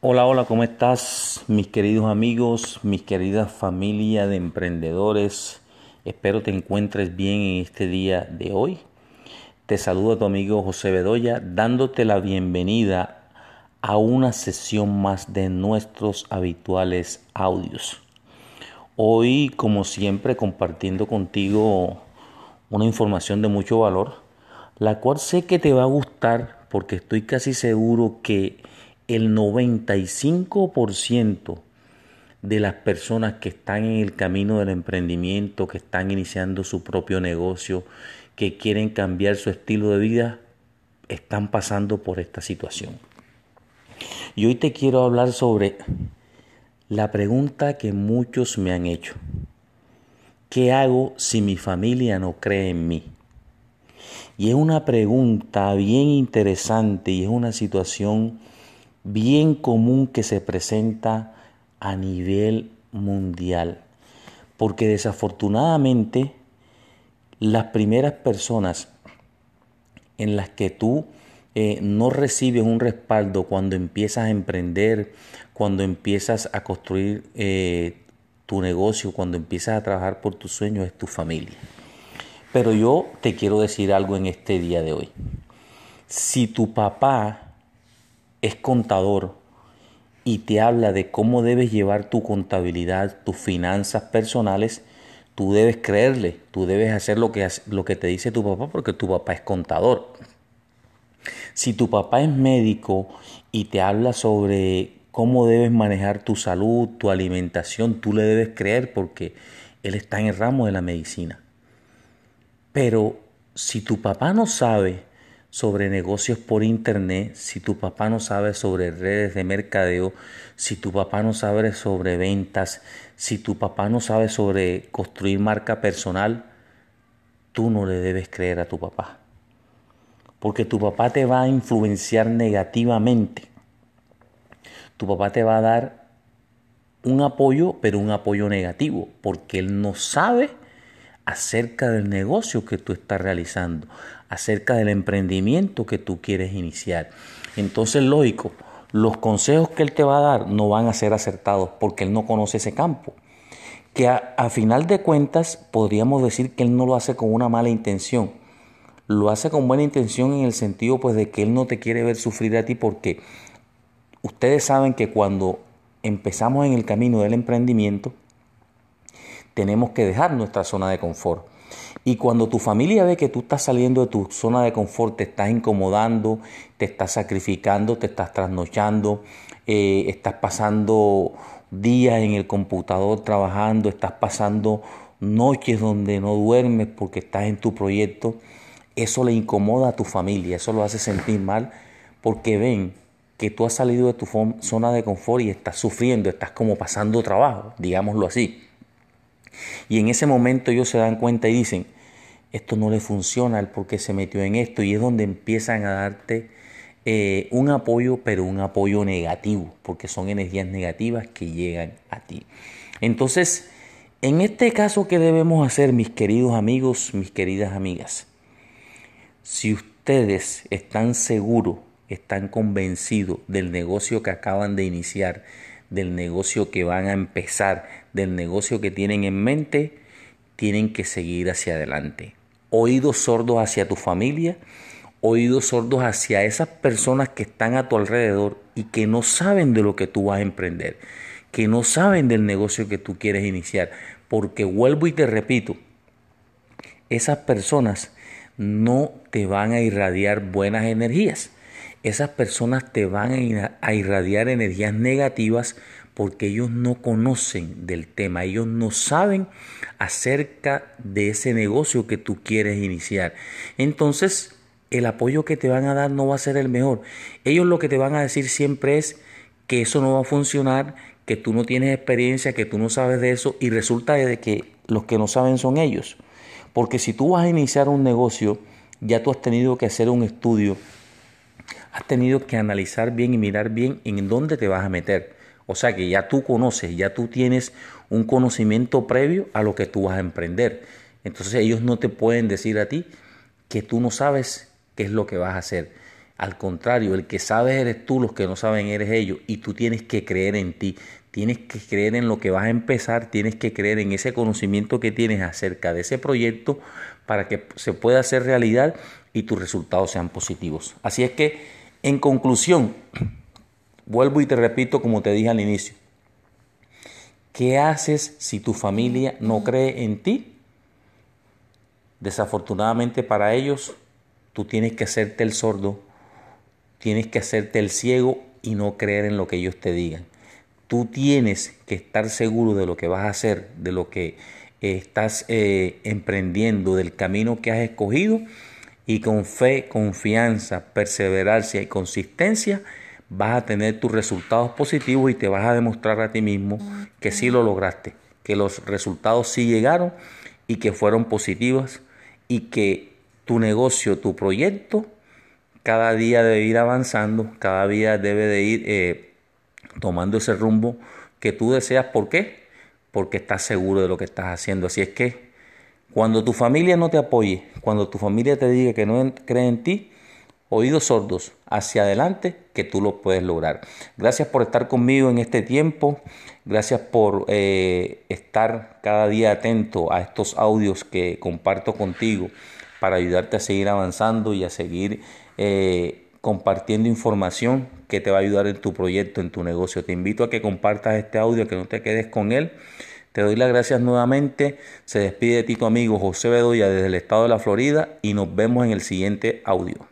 Hola, hola, ¿cómo estás? Mis queridos amigos, mis queridas familia de emprendedores. Espero te encuentres bien en este día de hoy. Te saludo a tu amigo José Bedoya dándote la bienvenida a una sesión más de nuestros habituales audios. Hoy, como siempre, compartiendo contigo una información de mucho valor, la cual sé que te va a gustar porque estoy casi seguro que el 95% de las personas que están en el camino del emprendimiento, que están iniciando su propio negocio, que quieren cambiar su estilo de vida, están pasando por esta situación. Y hoy te quiero hablar sobre la pregunta que muchos me han hecho. ¿Qué hago si mi familia no cree en mí? Y es una pregunta bien interesante y es una situación bien común que se presenta a nivel mundial. Porque desafortunadamente las primeras personas en las que tú eh, no recibes un respaldo cuando empiezas a emprender, cuando empiezas a construir eh, tu negocio, cuando empiezas a trabajar por tus sueños, es tu familia. Pero yo te quiero decir algo en este día de hoy. Si tu papá es contador y te habla de cómo debes llevar tu contabilidad, tus finanzas personales, tú debes creerle, tú debes hacer lo que, lo que te dice tu papá porque tu papá es contador. Si tu papá es médico y te habla sobre cómo debes manejar tu salud, tu alimentación, tú le debes creer porque él está en el ramo de la medicina. Pero si tu papá no sabe sobre negocios por internet, si tu papá no sabe sobre redes de mercadeo, si tu papá no sabe sobre ventas, si tu papá no sabe sobre construir marca personal, tú no le debes creer a tu papá. Porque tu papá te va a influenciar negativamente. Tu papá te va a dar un apoyo, pero un apoyo negativo, porque él no sabe acerca del negocio que tú estás realizando, acerca del emprendimiento que tú quieres iniciar. Entonces, lógico, los consejos que él te va a dar no van a ser acertados porque él no conoce ese campo. Que a, final de cuentas podríamos decir que él no lo hace con una mala intención. Lo hace con buena intención en el sentido pues de que él no te quiere ver sufrir a ti porque ustedes saben que cuando empezamos en el camino del emprendimiento, tenemos que dejar nuestra zona de confort. Y cuando tu familia ve que tú estás saliendo de tu zona de confort, te estás incomodando, te estás sacrificando, te estás trasnochando, eh, estás pasando días en el computador trabajando, estás pasando noches donde no duermes porque estás en tu proyecto, eso le incomoda a tu familia, eso lo hace sentir mal porque ven que tú has salido de tu zona de confort y estás sufriendo, estás como pasando trabajo, digámoslo así. Y en ese momento ellos se dan cuenta y dicen, esto no le funciona, el por qué se metió en esto. Y es donde empiezan a darte eh, un apoyo, pero un apoyo negativo, porque son energías negativas que llegan a ti. Entonces, en este caso, ¿qué debemos hacer, mis queridos amigos, mis queridas amigas? Si ustedes están seguros, están convencidos del negocio que acaban de iniciar, del negocio que van a empezar, del negocio que tienen en mente, tienen que seguir hacia adelante. Oídos sordos hacia tu familia, oídos sordos hacia esas personas que están a tu alrededor y que no saben de lo que tú vas a emprender, que no saben del negocio que tú quieres iniciar. Porque vuelvo y te repito, esas personas no te van a irradiar buenas energías esas personas te van a irradiar energías negativas porque ellos no conocen del tema, ellos no saben acerca de ese negocio que tú quieres iniciar. Entonces, el apoyo que te van a dar no va a ser el mejor. Ellos lo que te van a decir siempre es que eso no va a funcionar, que tú no tienes experiencia, que tú no sabes de eso y resulta de que los que no saben son ellos. Porque si tú vas a iniciar un negocio, ya tú has tenido que hacer un estudio has tenido que analizar bien y mirar bien en dónde te vas a meter. O sea que ya tú conoces, ya tú tienes un conocimiento previo a lo que tú vas a emprender. Entonces ellos no te pueden decir a ti que tú no sabes qué es lo que vas a hacer. Al contrario, el que sabes eres tú, los que no saben eres ellos. Y tú tienes que creer en ti. Tienes que creer en lo que vas a empezar, tienes que creer en ese conocimiento que tienes acerca de ese proyecto para que se pueda hacer realidad y tus resultados sean positivos. Así es que, en conclusión, vuelvo y te repito como te dije al inicio, ¿qué haces si tu familia no cree en ti? Desafortunadamente para ellos, tú tienes que hacerte el sordo, tienes que hacerte el ciego y no creer en lo que ellos te digan. Tú tienes que estar seguro de lo que vas a hacer, de lo que estás eh, emprendiendo, del camino que has escogido y con fe, confianza, perseverancia y consistencia vas a tener tus resultados positivos y te vas a demostrar a ti mismo que sí lo lograste, que los resultados sí llegaron y que fueron positivos y que tu negocio, tu proyecto, cada día debe ir avanzando, cada día debe de ir eh, tomando ese rumbo que tú deseas. ¿Por qué? Porque estás seguro de lo que estás haciendo. Así es que cuando tu familia no te apoye, cuando tu familia te diga que no cree en ti, oídos sordos hacia adelante que tú lo puedes lograr. Gracias por estar conmigo en este tiempo. Gracias por eh, estar cada día atento a estos audios que comparto contigo para ayudarte a seguir avanzando y a seguir eh, compartiendo información que te va a ayudar en tu proyecto, en tu negocio. Te invito a que compartas este audio, que no te quedes con él. Te doy las gracias nuevamente. Se despide de ti tu amigo José Bedoya desde el estado de la Florida y nos vemos en el siguiente audio.